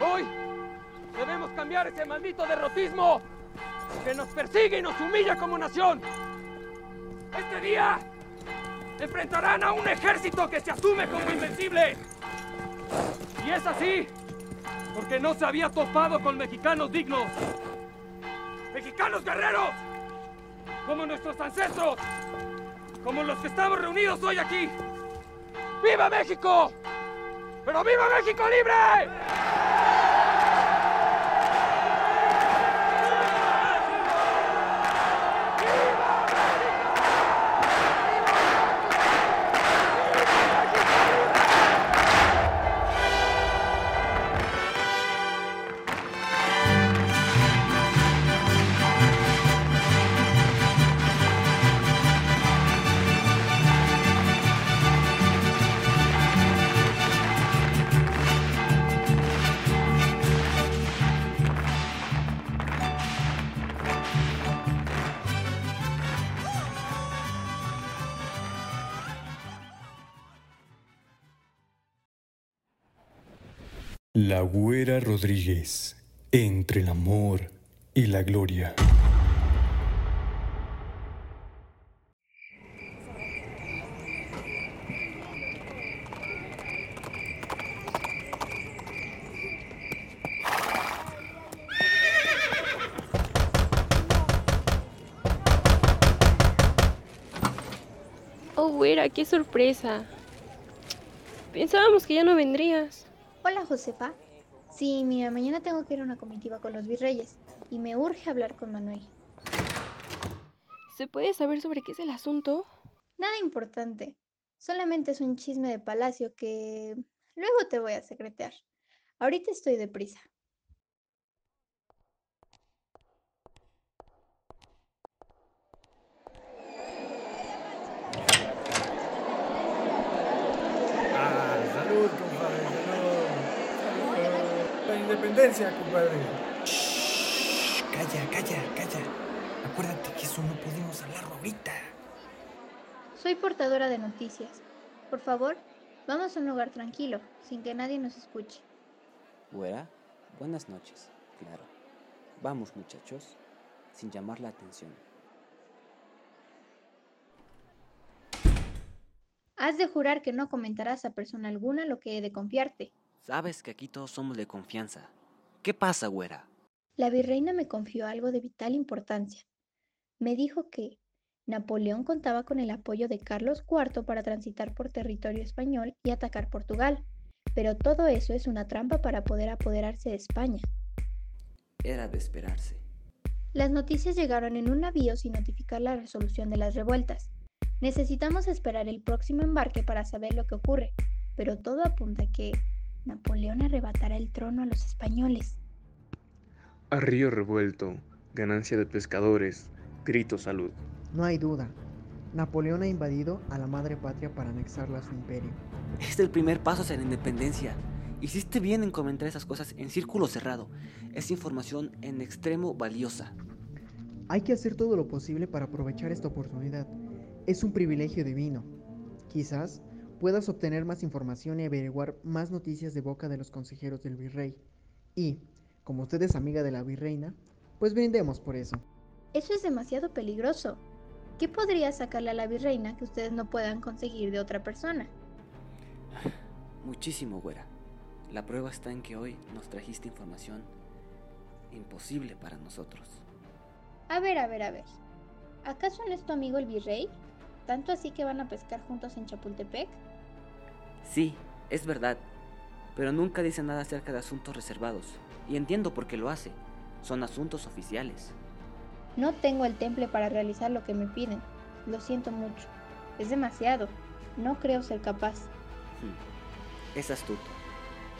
Hoy debemos cambiar ese maldito derrotismo que nos persigue y nos humilla como nación. Este día enfrentarán a un ejército que se asume como invencible. Y es así porque no se había topado con mexicanos dignos. Mexicanos guerreros, como nuestros ancestros, como los que estamos reunidos hoy aquí. ¡Viva México! ¡Pero viva México libre! La Güera Rodríguez, entre el amor y la gloria. Oh, güera, qué sorpresa. Pensábamos que ya no vendrías. Hola, Josefa. Sí, mira, mañana tengo que ir a una comitiva con los virreyes y me urge hablar con Manuel. ¿Se puede saber sobre qué es el asunto? Nada importante. Solamente es un chisme de palacio que luego te voy a secretear. Ahorita estoy deprisa. Ah, salud, compadre, salud. Salud. La independencia, compadre. Calla, calla, calla. Acuérdate que eso no podemos hablarlo ahorita. Soy portadora de noticias. Por favor, vamos a un lugar tranquilo, sin que nadie nos escuche. Güera, buenas noches, claro. Vamos, muchachos, sin llamar la atención. Has de jurar que no comentarás a persona alguna lo que he de confiarte. Sabes que aquí todos somos de confianza. ¿Qué pasa, güera? La virreina me confió algo de vital importancia. Me dijo que Napoleón contaba con el apoyo de Carlos IV para transitar por territorio español y atacar Portugal, pero todo eso es una trampa para poder apoderarse de España. Era de esperarse. Las noticias llegaron en un navío sin notificar la resolución de las revueltas. Necesitamos esperar el próximo embarque para saber lo que ocurre, pero todo apunta a que Napoleón arrebatará el trono a los españoles. A río revuelto, ganancia de pescadores, grito salud. No hay duda. Napoleón ha invadido a la madre patria para anexarla a su imperio. Es el primer paso hacia la independencia. Hiciste bien en comentar esas cosas en círculo cerrado. Es información en extremo valiosa. Hay que hacer todo lo posible para aprovechar esta oportunidad. Es un privilegio divino. Quizás puedas obtener más información y averiguar más noticias de boca de los consejeros del virrey. Y, como usted es amiga de la virreina, pues brindemos por eso. Eso es demasiado peligroso. ¿Qué podría sacarle a la virreina que ustedes no puedan conseguir de otra persona? Muchísimo, güera. La prueba está en que hoy nos trajiste información imposible para nosotros. A ver, a ver, a ver. ¿Acaso no es tu amigo el virrey? ¿Tanto así que van a pescar juntos en Chapultepec? Sí, es verdad, pero nunca dice nada acerca de asuntos reservados, y entiendo por qué lo hace. Son asuntos oficiales. No tengo el temple para realizar lo que me piden. Lo siento mucho. Es demasiado. No creo ser capaz. Hmm. Es astuto.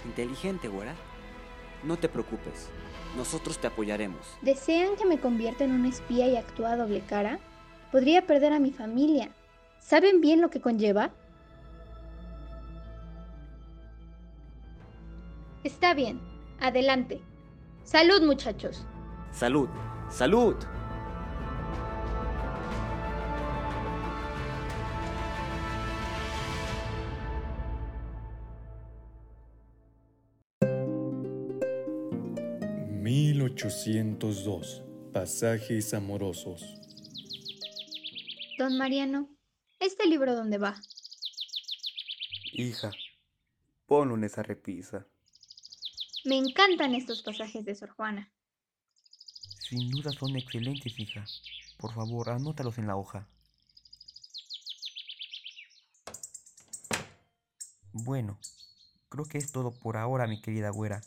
Inteligente, güera. No te preocupes. Nosotros te apoyaremos. ¿Desean que me convierta en una espía y actúe a doble cara? Podría perder a mi familia. ¿Saben bien lo que conlleva? Está bien. Adelante. Salud, muchachos. Salud. Salud. 1802. Pasajes amorosos. Don Mariano, ¿este libro dónde va? Hija, ponlo en esa repisa. Me encantan estos pasajes de Sor Juana. Sin duda son excelentes, hija. Por favor, anótalos en la hoja. Bueno, creo que es todo por ahora, mi querida güera.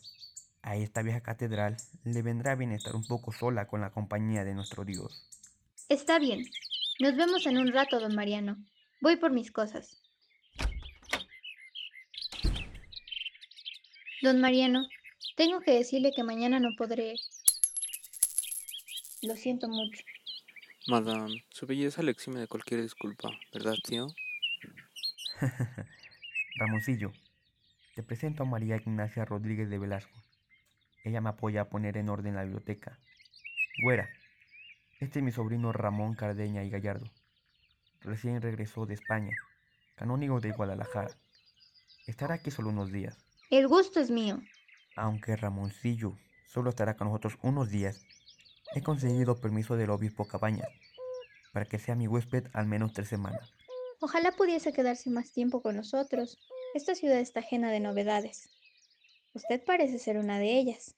A esta vieja catedral le vendrá bien estar un poco sola con la compañía de nuestro Dios. Está bien. Nos vemos en un rato, don Mariano. Voy por mis cosas. Don Mariano, tengo que decirle que mañana no podré. Lo siento mucho. Madame, su belleza le exime de cualquier disculpa, ¿verdad, tío? Ramoncillo, te presento a María Ignacia Rodríguez de Velasco. Ella me apoya a poner en orden la biblioteca. Güera, este es mi sobrino Ramón Cardeña y Gallardo. Recién regresó de España, canónigo de Guadalajara. Estará aquí solo unos días. El gusto es mío. Aunque Ramoncillo solo estará con nosotros unos días, he conseguido permiso del obispo Cabañas para que sea mi huésped al menos tres semanas. Ojalá pudiese quedarse más tiempo con nosotros. Esta ciudad está llena de novedades. Usted parece ser una de ellas.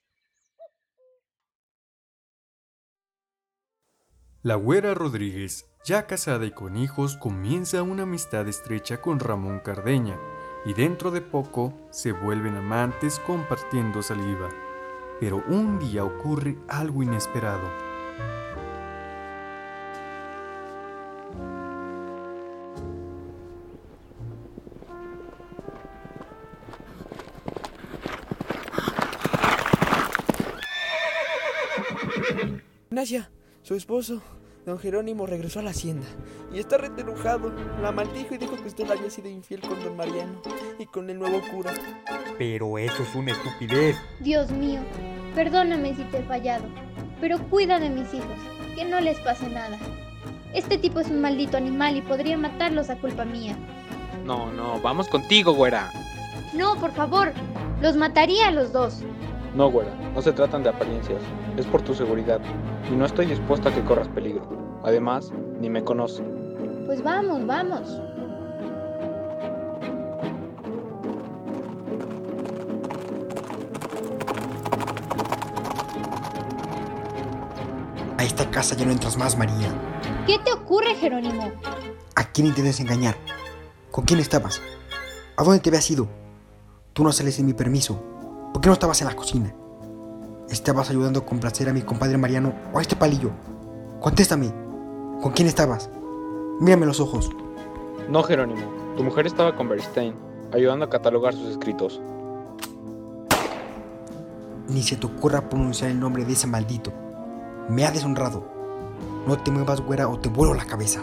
La güera Rodríguez, ya casada y con hijos, comienza una amistad estrecha con Ramón Cardeña y dentro de poco se vuelven amantes compartiendo saliva. Pero un día ocurre algo inesperado. Ignacia, su esposo, don Jerónimo, regresó a la hacienda y está retenujado. La maldijo y dijo que usted había sido infiel con don Mariano y con el nuevo cura. Pero eso es una estupidez. Dios mío, perdóname si te he fallado, pero cuida de mis hijos, que no les pase nada. Este tipo es un maldito animal y podría matarlos a culpa mía. No, no, vamos contigo, güera. No, por favor, los mataría a los dos. No, güera, no se tratan de apariencias, es por tu seguridad, y no estoy dispuesta a que corras peligro. Además, ni me conoce. Pues vamos, vamos. A esta casa ya no entras más, María. ¿Qué te ocurre, Jerónimo? ¿A quién intentas engañar? ¿Con quién estabas? ¿A dónde te habías ido? Tú no sales sin mi permiso. ¿Por qué no estabas en la cocina? ¿Estabas ayudando a complacer a mi compadre Mariano o a este palillo? Contéstame. ¿Con quién estabas? Mírame los ojos. No, Jerónimo, tu mujer estaba con Bernstein, ayudando a catalogar sus escritos. Ni se te ocurra pronunciar el nombre de ese maldito. Me ha deshonrado. No te muevas, güera, o te vuelo la cabeza.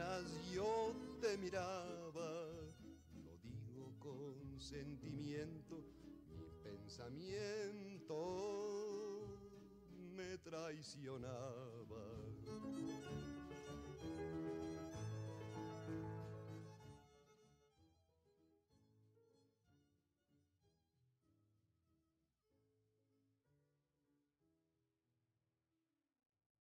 Mientras yo te miraba, lo digo con sentimiento, mi pensamiento me traicionaba.